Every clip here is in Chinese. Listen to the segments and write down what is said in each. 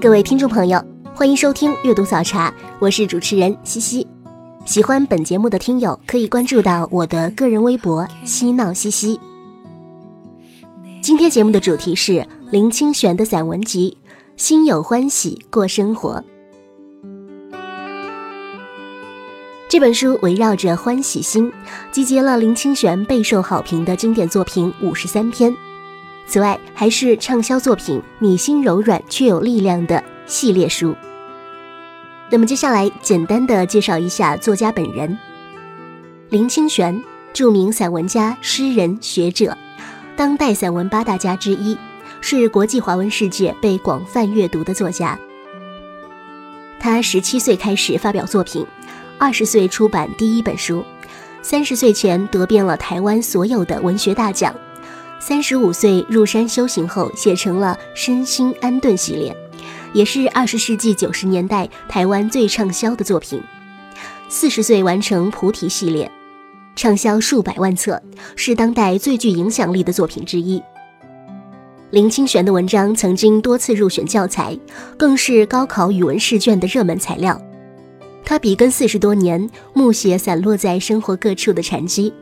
各位听众朋友，欢迎收听阅读早茶，我是主持人西西。喜欢本节目的听友可以关注到我的个人微博“嬉闹西西”。今天节目的主题是林清玄的散文集《心有欢喜过生活》。这本书围绕着欢喜心，集结了林清玄备受好评的经典作品五十三篇。此外，还是畅销作品《你心柔软却有力量》的系列书。那么，接下来简单的介绍一下作家本人：林清玄，著名散文家、诗人、学者，当代散文八大家之一，是国际华文世界被广泛阅读的作家。他十七岁开始发表作品，二十岁出版第一本书，三十岁前得遍了台湾所有的文学大奖。三十五岁入山修行后，写成了《身心安顿》系列，也是二十世纪九十年代台湾最畅销的作品。四十岁完成《菩提》系列，畅销数百万册，是当代最具影响力的作品之一。林清玄的文章曾经多次入选教材，更是高考语文试卷的热门材料。他笔耕四十多年，木写散落在生活各处的禅机。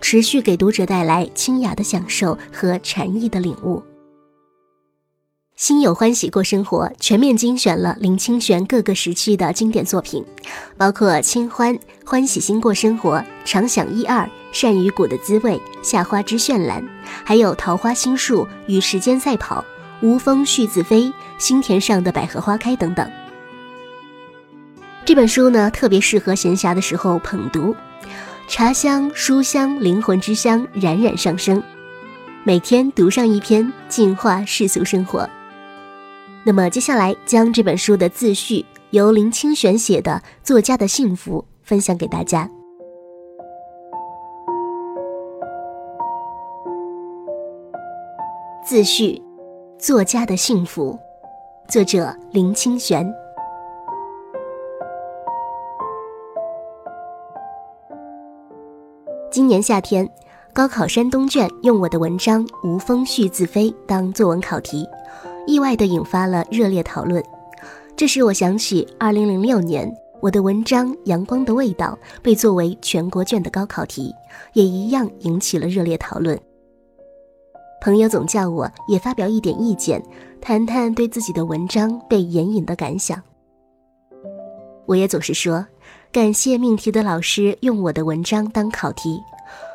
持续给读者带来清雅的享受和禅意的领悟。心有欢喜过生活，全面精选了林清玄各个时期的经典作品，包括《清欢》《欢喜心过生活》《常想一二》《善于谷的滋味》《夏花之绚烂》，还有《桃花心树》《与时间赛跑》《无风絮自飞》《心田上的百合花开》等等。这本书呢，特别适合闲暇的时候捧读。茶香、书香、灵魂之香冉冉上升。每天读上一篇，净化世俗生活。那么接下来将这本书的自序，由林清玄写的《作家的幸福》分享给大家。自序：作家的幸福，作者林清玄。今年夏天，高考山东卷用我的文章《无风絮自飞》当作文考题，意外地引发了热烈讨论。这使我想起2006年我的文章《阳光的味道》被作为全国卷的高考题，也一样引起了热烈讨论。朋友总叫我也发表一点意见，谈谈对自己的文章被援引的感想。我也总是说。感谢命题的老师用我的文章当考题，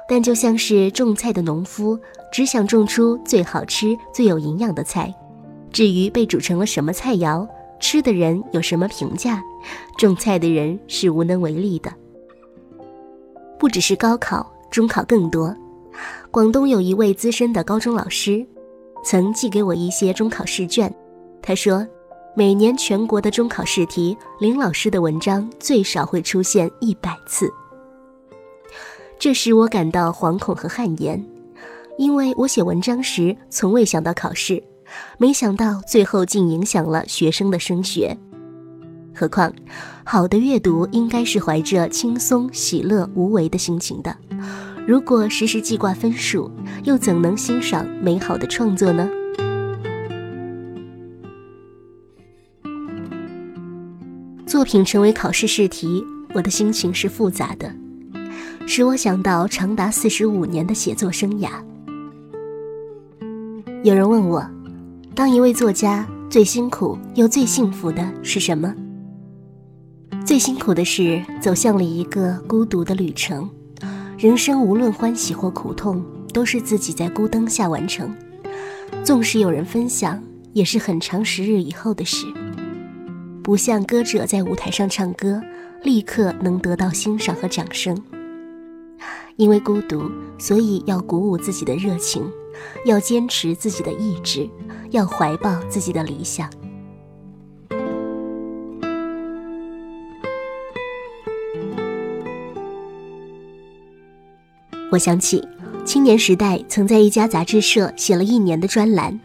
但就像是种菜的农夫，只想种出最好吃、最有营养的菜。至于被煮成了什么菜肴，吃的人有什么评价，种菜的人是无能为力的。不只是高考，中考更多。广东有一位资深的高中老师，曾寄给我一些中考试卷，他说。每年全国的中考试题，林老师的文章最少会出现一百次，这使我感到惶恐和汗颜，因为我写文章时从未想到考试，没想到最后竟影响了学生的升学。何况，好的阅读应该是怀着轻松、喜乐、无为的心情的，如果时时记挂分数，又怎能欣赏美好的创作呢？作品成为考试试题，我的心情是复杂的，使我想到长达四十五年的写作生涯。有人问我，当一位作家最辛苦又最幸福的是什么？最辛苦的是走向了一个孤独的旅程，人生无论欢喜或苦痛，都是自己在孤灯下完成，纵使有人分享，也是很长时日以后的事。不像歌者在舞台上唱歌，立刻能得到欣赏和掌声。因为孤独，所以要鼓舞自己的热情，要坚持自己的意志，要怀抱自己的理想。我想起青年时代曾在一家杂志社写了一年的专栏，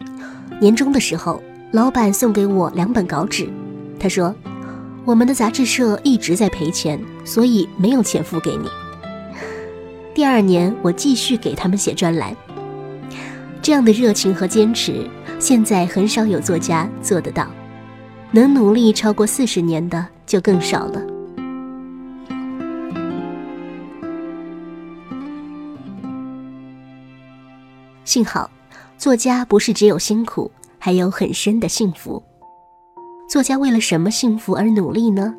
年终的时候，老板送给我两本稿纸，他说：“我们的杂志社一直在赔钱，所以没有钱付给你。”第二年，我继续给他们写专栏。这样的热情和坚持，现在很少有作家做得到，能努力超过四十年的就更少了。幸好，作家不是只有辛苦，还有很深的幸福。作家为了什么幸福而努力呢？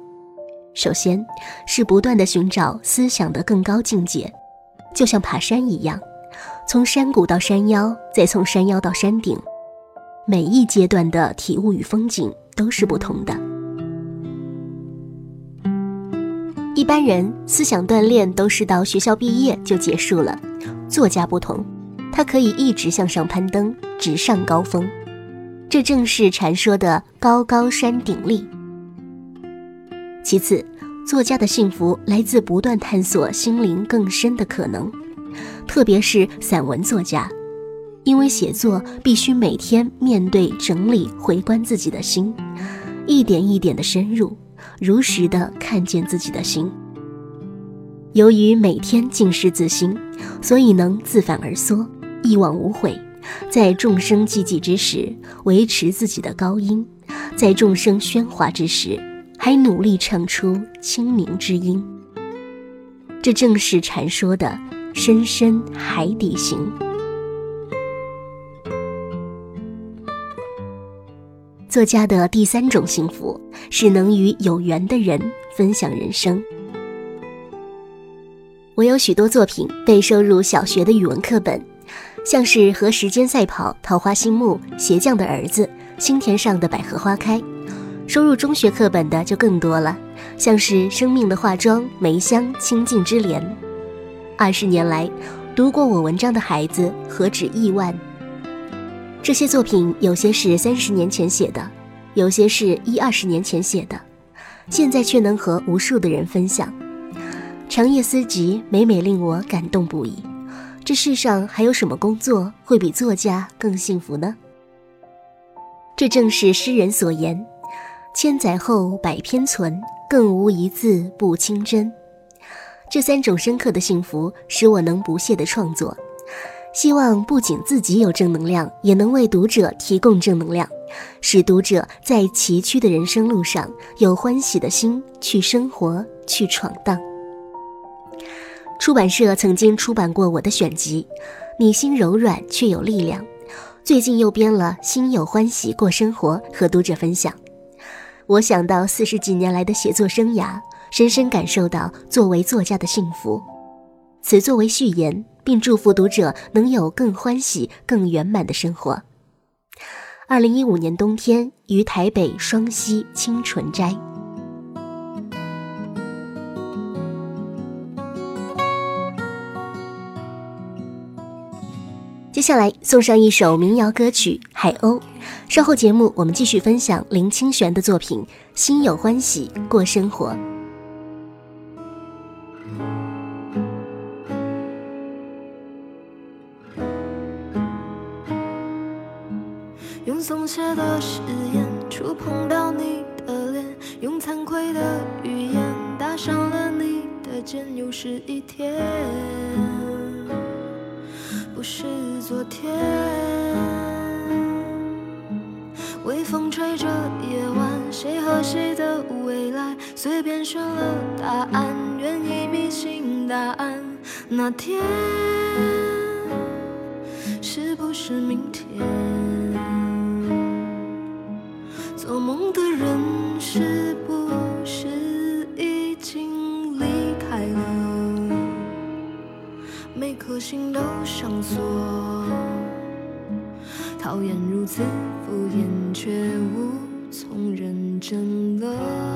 首先，是不断的寻找思想的更高境界，就像爬山一样，从山谷到山腰，再从山腰到山顶，每一阶段的体悟与风景都是不同的。一般人思想锻炼都是到学校毕业就结束了，作家不同。他可以一直向上攀登，直上高峰，这正是传说的高高山顶立。其次，作家的幸福来自不断探索心灵更深的可能，特别是散文作家，因为写作必须每天面对、整理、回观自己的心，一点一点的深入，如实的看见自己的心。由于每天静视自心，所以能自反而缩。一往无悔，在众生寂寂之时维持自己的高音，在众生喧哗之时还努力唱出清明之音。这正是禅说的“深深海底行”。作家的第三种幸福是能与有缘的人分享人生。我有许多作品被收入小学的语文课本。像是和时间赛跑、桃花心木、鞋匠的儿子、心田上的百合花开，收入中学课本的就更多了，像是生命的化妆、梅香、清净之莲。二十年来，读过我文章的孩子何止亿万。这些作品有些是三十年前写的，有些是一二十年前写的，现在却能和无数的人分享。长夜思集，每每令我感动不已。这世上还有什么工作会比作家更幸福呢？这正是诗人所言：“千载后百篇存，更无一字不清真。”这三种深刻的幸福使我能不懈的创作，希望不仅自己有正能量，也能为读者提供正能量，使读者在崎岖的人生路上有欢喜的心去生活、去闯荡。出版社曾经出版过我的选集《你心柔软却有力量》，最近又编了《心有欢喜过生活》和读者分享。我想到四十几年来的写作生涯，深深感受到作为作家的幸福。此作为序言，并祝福读者能有更欢喜、更圆满的生活。二零一五年冬天，于台北双溪清纯斋。接下来送上一首民谣歌曲《海鸥》，稍后节目我们继续分享林清玄的作品《心有欢喜过生活》。用松懈的誓言触碰到你的脸，用惭愧的语言搭上了你的肩，又是一天。是昨天，微风吹着夜晚，谁和谁的未来，随便选了答案，愿意迷信答案。那天是不是明天？做梦的人心都上锁，讨厌如此敷衍，却无从认真了。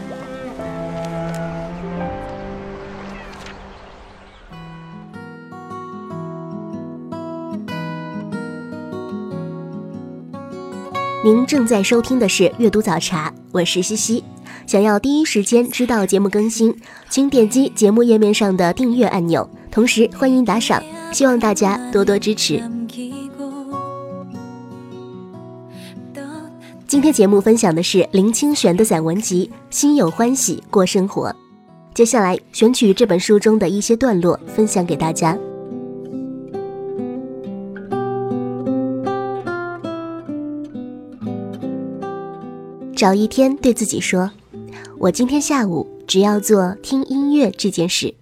您正在收听的是《阅读早茶》，我是西西。想要第一时间知道节目更新，请点击节目页面上的订阅按钮，同时欢迎打赏，希望大家多多支持。今天节目分享的是林清玄的散文集《心有欢喜过生活》，接下来选取这本书中的一些段落分享给大家。找一天对自己说：“我今天下午只要做听音乐这件事，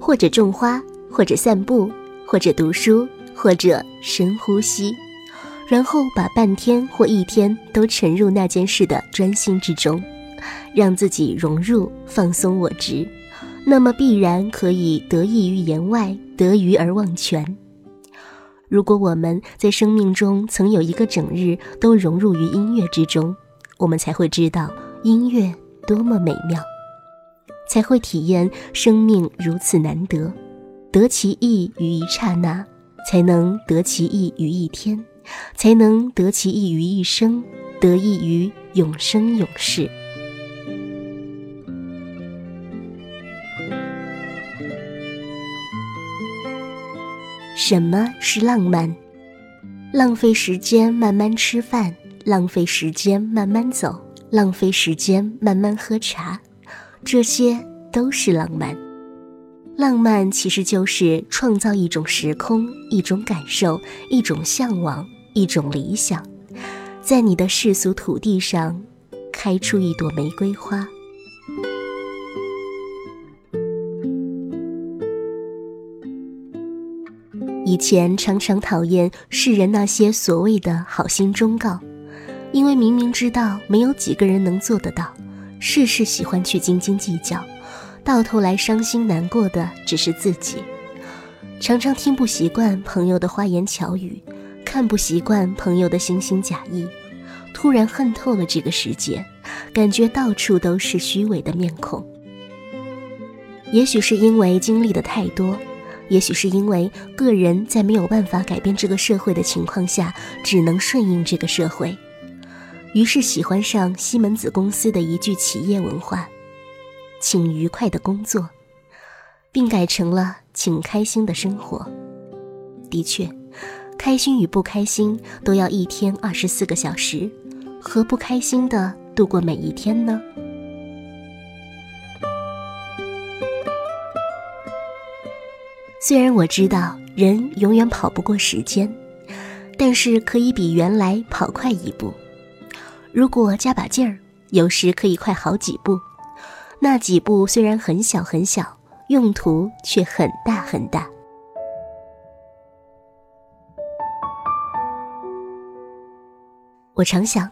或者种花，或者散步，或者读书，或者深呼吸，然后把半天或一天都沉入那件事的专心之中，让自己融入放松我执，那么必然可以得益于言外，得鱼而忘全。如果我们在生命中曾有一个整日都融入于音乐之中。”我们才会知道音乐多么美妙，才会体验生命如此难得，得其意于一刹那，才能得其意于一天，才能得其意于一生，得益于永生永世。什么是浪漫？浪费时间慢慢吃饭。浪费时间慢慢走，浪费时间慢慢喝茶，这些都是浪漫。浪漫其实就是创造一种时空、一种感受、一种向往、一种理想，在你的世俗土地上开出一朵玫瑰花。以前常常讨厌世人那些所谓的好心忠告，因为明明知道没有几个人能做得到，事事喜欢去斤斤计较，到头来伤心难过的只是自己。常常听不习惯朋友的花言巧语，看不习惯朋友的惺惺假意，突然恨透了这个世界，感觉到处都是虚伪的面孔。也许是因为经历的太多。也许是因为个人在没有办法改变这个社会的情况下，只能顺应这个社会，于是喜欢上西门子公司的一句企业文化：“请愉快的工作”，并改成了“请开心的生活”。的确，开心与不开心都要一天二十四个小时，何不开心的度过每一天呢？虽然我知道人永远跑不过时间，但是可以比原来跑快一步。如果加把劲儿，有时可以快好几步。那几步虽然很小很小，用途却很大很大。我常想，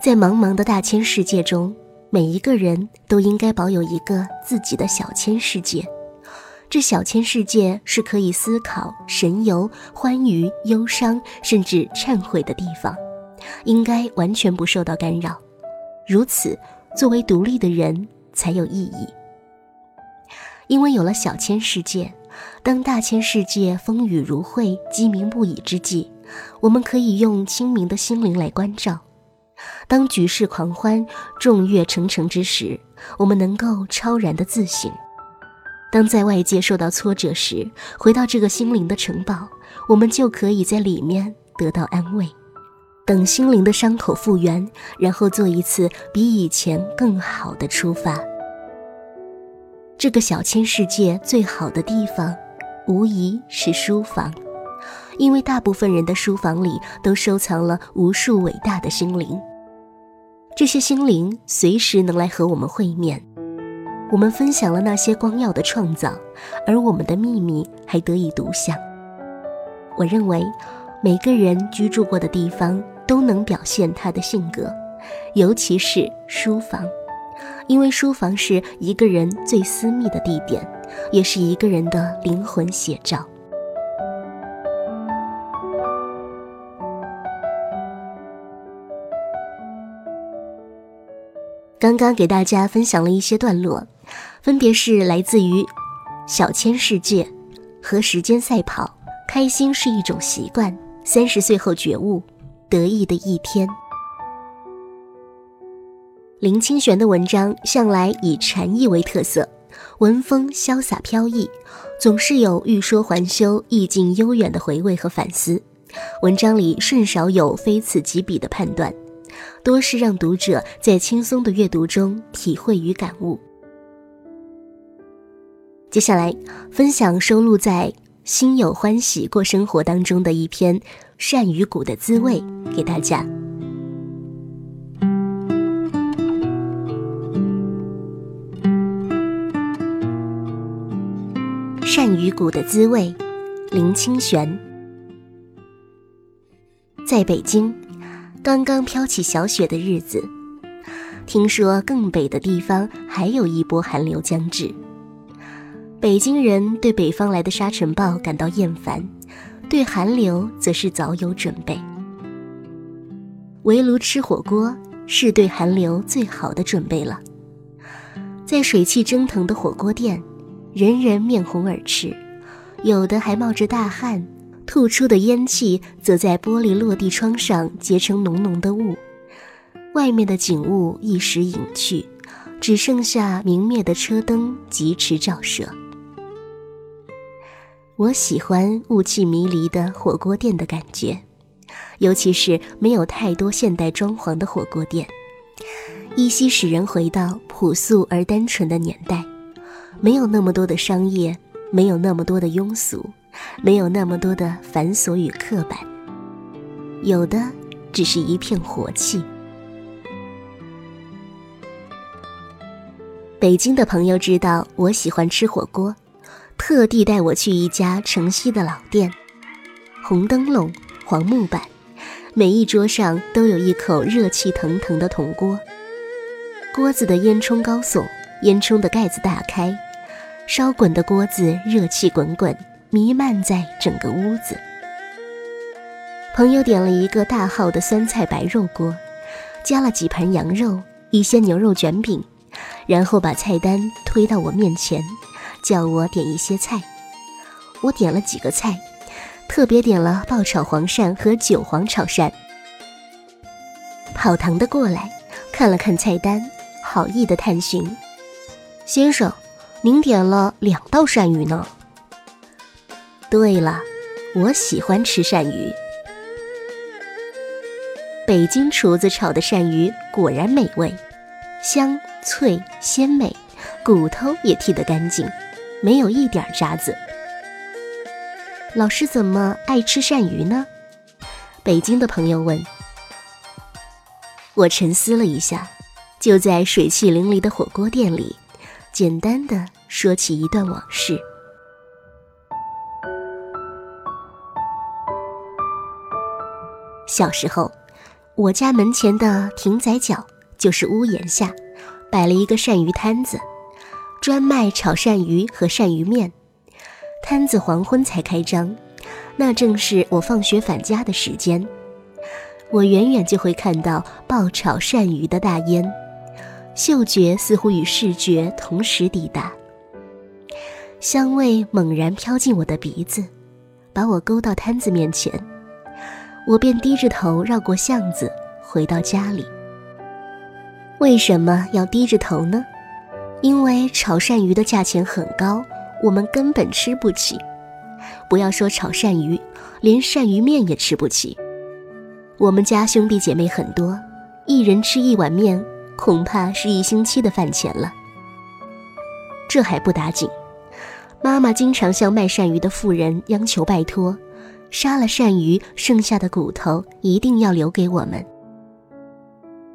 在茫茫的大千世界中，每一个人都应该保有一个自己的小千世界。这小千世界是可以思考、神游、欢愉、忧伤，甚至忏悔的地方，应该完全不受到干扰。如此，作为独立的人才有意义。因为有了小千世界，当大千世界风雨如晦、鸡鸣不已之际，我们可以用清明的心灵来关照；当举世狂欢、众乐成城之时，我们能够超然的自省。当在外界受到挫折时，回到这个心灵的城堡，我们就可以在里面得到安慰。等心灵的伤口复原，然后做一次比以前更好的出发。这个小千世界最好的地方，无疑是书房，因为大部分人的书房里都收藏了无数伟大的心灵。这些心灵随时能来和我们会面。我们分享了那些光耀的创造，而我们的秘密还得以独享。我认为，每个人居住过的地方都能表现他的性格，尤其是书房，因为书房是一个人最私密的地点，也是一个人的灵魂写照。刚刚给大家分享了一些段落。分别是来自于《小千世界》和《时间赛跑》。开心是一种习惯。三十岁后觉悟，得意的一天。林清玄的文章向来以禅意为特色，文风潇洒飘逸，总是有欲说还休、意境悠远的回味和反思。文章里甚少有非此即彼的判断，多是让读者在轻松的阅读中体会与感悟。接下来分享收录在《心有欢喜过生活》当中的一篇《善与谷的滋味》给大家。善与谷的滋味，林清玄。在北京，刚刚飘起小雪的日子，听说更北的地方还有一波寒流将至。北京人对北方来的沙尘暴感到厌烦，对寒流则是早有准备。围炉吃火锅是对寒流最好的准备了。在水汽蒸腾的火锅店，人人面红耳赤，有的还冒着大汗，吐出的烟气则在玻璃落地窗上结成浓浓的雾。外面的景物一时隐去，只剩下明灭的车灯疾驰照射。我喜欢雾气迷离的火锅店的感觉，尤其是没有太多现代装潢的火锅店，依稀使人回到朴素而单纯的年代，没有那么多的商业，没有那么多的庸俗，没有那么多的繁琐与刻板，有的只是一片活气。北京的朋友知道我喜欢吃火锅，特地带我去一家城西的老店，红灯笼、黄木板，每一桌上都有一口热气腾腾的铜锅。锅子的烟囱高耸，烟囱的盖子大开，烧滚的锅子热气滚滚，弥漫在整个屋子。朋友点了一个大号的酸菜白肉锅，加了几盘羊肉，一些牛肉卷饼，然后把菜单推到我面前，叫我点一些菜。我点了几个菜，特别点了爆炒黄鳝和韭黄炒鳝。跑堂的过来看了看菜单。好意的探寻，先生，您点了两道鳝鱼呢。对了，我喜欢吃鳝鱼。北京厨子炒的鳝鱼果然美味，香脆鲜美，骨头也剔得干净，没有一点渣子。老师怎么爱吃鳝鱼呢？北京的朋友问。我沉思了一下。就在水气淋漓的火锅店里，简单的说起一段往事。小时候，我家门前的亭仔角就是屋檐下，摆了一个鳝鱼摊子，专卖炒鳝鱼和鳝鱼面。摊子黄昏才开张，那正是我放学返家的时间。我远远就会看到爆炒鳝鱼的大烟。嗅觉似乎与视觉同时抵达，香味猛然飘进我的鼻子，把我勾到摊子面前，我便低着头绕过巷子回到家里。为什么要低着头呢？因为炒鳝鱼的价钱很高，我们根本吃不起。不要说炒鳝鱼，连鳝鱼面也吃不起。我们家兄弟姐妹很多，一人吃一碗面。恐怕是一星期的饭钱了。这还不打紧，妈妈经常向卖鳝鱼的妇人央求拜托，杀了鳝鱼剩下的骨头一定要留给我们。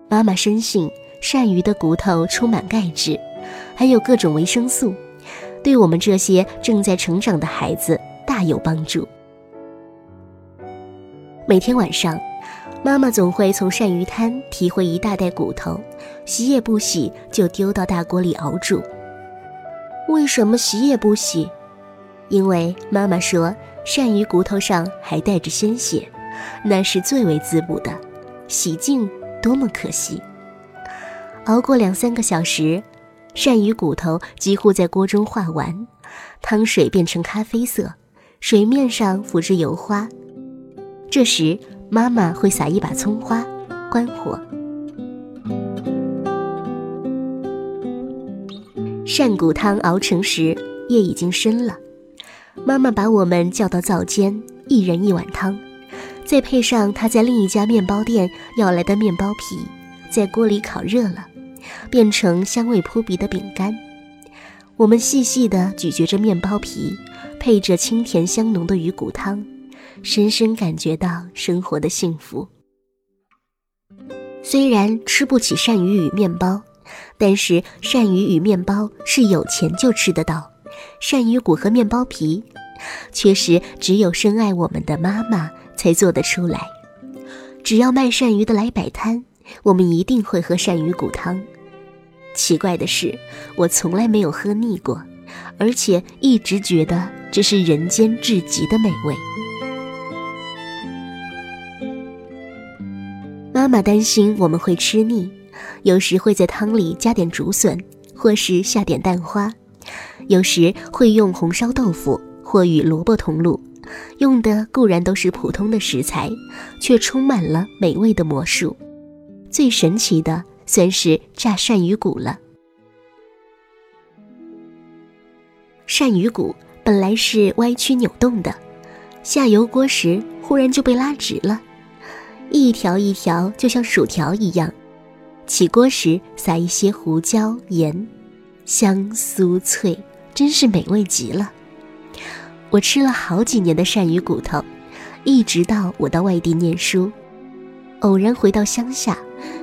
妈妈深信鳝鱼的骨头充满钙质，还有各种维生素，对我们这些正在成长的孩子大有帮助。每天晚上。妈妈总会从鳝鱼摊提回一大袋骨头，洗也不洗就丢到大锅里熬煮。为什么洗也不洗？因为妈妈说鳝鱼骨头上还带着鲜血，那是最为滋补的，洗净多么可惜。熬过两三个小时，鳝鱼骨头几乎在锅中化完，汤水变成咖啡色，水面上浮着油花。这时。妈妈会撒一把葱花，关火。鳝骨汤熬成时，夜已经深了。妈妈把我们叫到灶间，一人一碗汤，再配上她在另一家面包店要来的面包皮，在锅里烤热了，变成香味扑鼻的饼干。我们细细地咀嚼着面包皮，配着清甜香浓的鱼骨汤。深深感觉到生活的幸福。虽然吃不起鳝鱼与面包，但是鳝鱼与面包是有钱就吃得到。鳝鱼骨和面包皮，确实只有深爱我们的妈妈才做得出来。只要卖鳝鱼的来摆摊，我们一定会喝鳝鱼骨汤。奇怪的是，我从来没有喝腻过，而且一直觉得这是人间至极的美味。妈妈担心我们会吃腻，有时会在汤里加点竹笋，或是下点蛋花；有时会用红烧豆腐或与萝卜同卤，用的固然都是普通的食材，却充满了美味的魔术。最神奇的算是炸鳝鱼骨了。鳝鱼骨本来是歪曲扭动的，下油锅时忽然就被拉直了。一条一条，就像薯条一样，起锅时撒一些胡椒盐，香酥脆，真是美味极了。我吃了好几年的鳝鱼骨头，一直到我到外地念书，偶然回到乡下，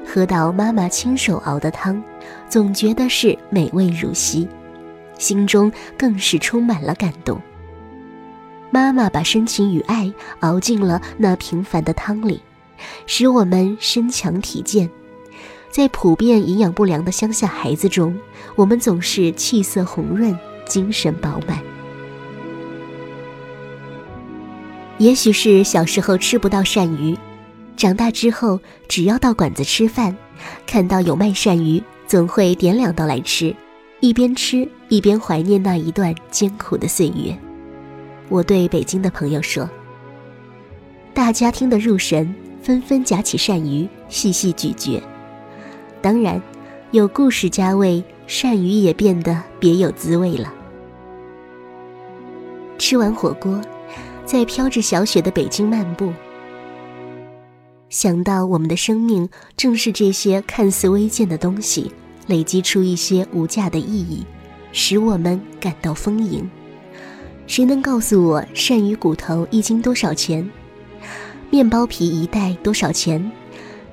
喝到妈妈亲手熬的汤，总觉得是美味如昔，心中更是充满了感动。妈妈把深情与爱熬进了那平凡的汤里，使我们身强体健。在普遍营养不良的乡下孩子中，我们总是气色红润，精神饱满。也许是小时候吃不到鳝鱼，长大之后只要到馆子吃饭，看到有卖鳝鱼，总会点两道来吃，一边吃一边怀念那一段艰苦的岁月。我对北京的朋友说：“大家听得入神，纷纷夹起鳝鱼细细咀嚼。当然，有故事加味，鳝鱼也变得别有滋味了。”吃完火锅，在飘着小雪的北京漫步，想到我们的生命正是这些看似微贱的东西，累积出一些无价的意义，使我们感到丰盈。谁能告诉我鳝鱼骨头一斤多少钱？面包皮一袋多少钱？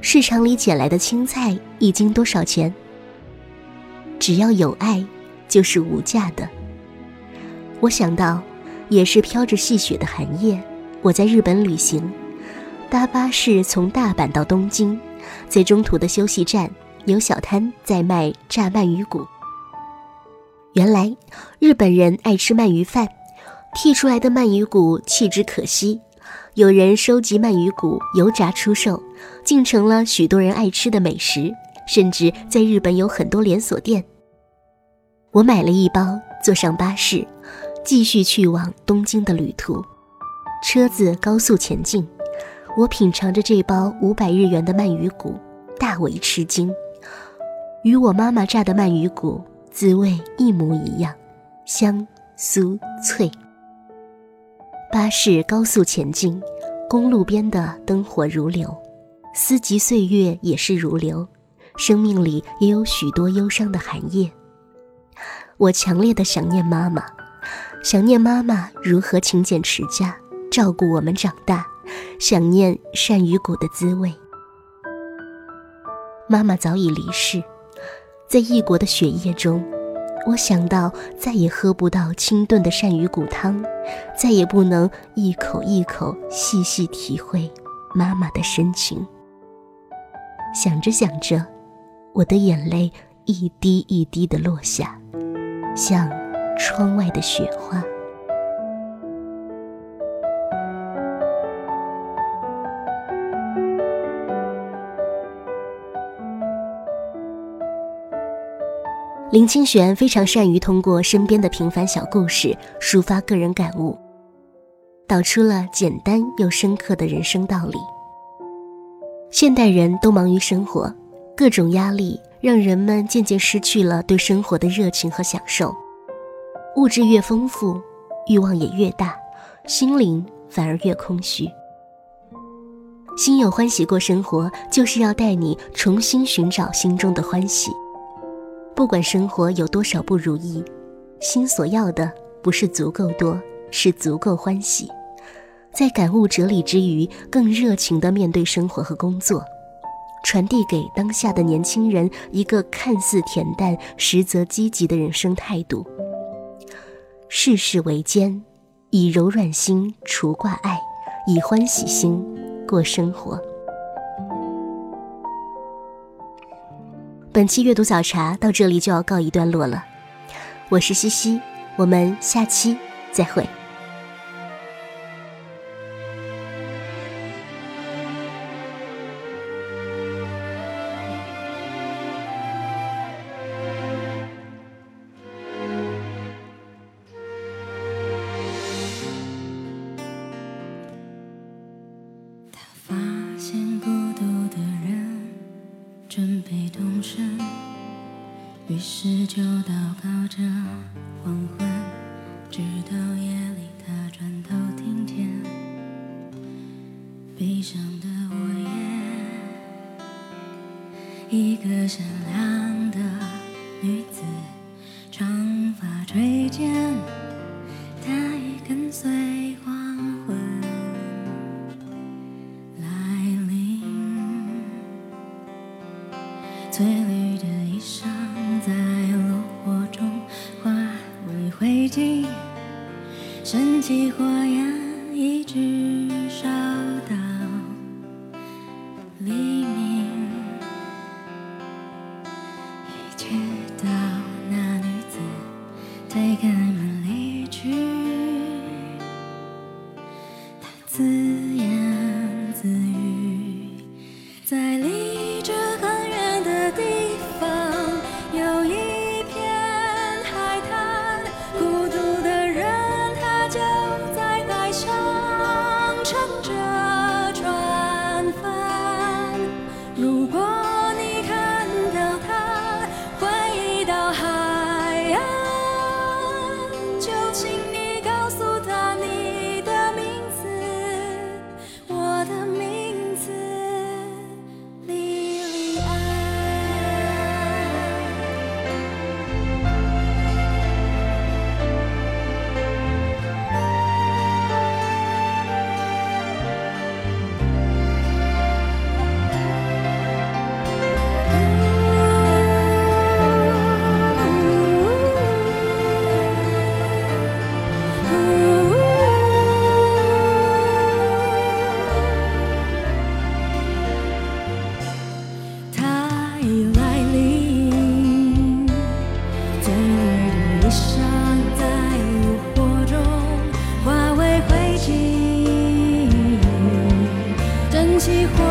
市场里捡来的青菜一斤多少钱？只要有爱，就是无价的。我想到，也是飘着细雪的寒夜，我在日本旅行，搭巴士从大阪到东京，在中途的休息站有小摊在卖炸鳗鱼骨。原来日本人爱吃鳗鱼饭。剔出来的鳗鱼骨弃之可惜，有人收集鳗鱼骨油炸出售，竟成了许多人爱吃的美食，甚至在日本有很多连锁店。我买了一包，坐上巴士，继续去往东京的旅途。车子高速前进，我品尝着这包五百日元的鳗鱼骨，大为吃惊，与我妈妈炸的鳗鱼骨滋味一模一样，香酥脆。巴士高速前进，公路边的灯火如流，四季岁月也是如流，生命里也有许多忧伤的寒夜。我强烈的想念妈妈，想念妈妈如何勤俭持家，照顾我们长大，想念鳝鱼骨的滋味。妈妈早已离世，在异国的雪夜中。我想到再也喝不到清炖的鳝鱼骨汤，再也不能一口一口细细体会妈妈的深情。想着想着，我的眼泪一滴一滴的落下，像窗外的雪花。林清玄非常善于通过身边的平凡小故事抒发个人感悟，导出了简单又深刻的人生道理。现代人都忙于生活，各种压力让人们渐渐失去了对生活的热情和享受。物质越丰富，欲望也越大，心灵反而越空虚。心有欢喜过生活，就是要带你重新寻找心中的欢喜。不管生活有多少不如意，心所要的不是足够多，是足够欢喜。在感悟哲理之余，更热情地面对生活和工作，传递给当下的年轻人一个看似恬淡，实则积极的人生态度。世事维艰，以柔软心除挂碍，以欢喜心过生活。本期阅读早茶到这里就要告一段落了，我是西西，我们下期再会。是就喜欢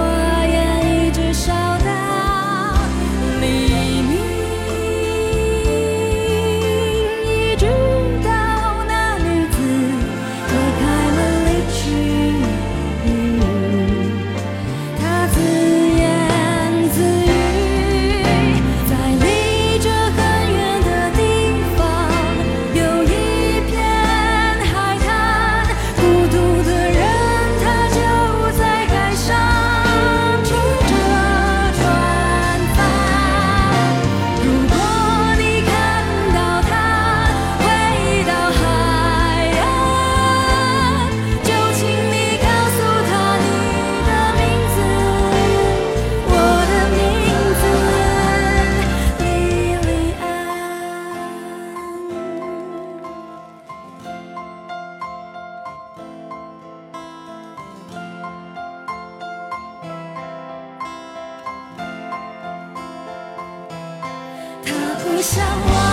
他不像我。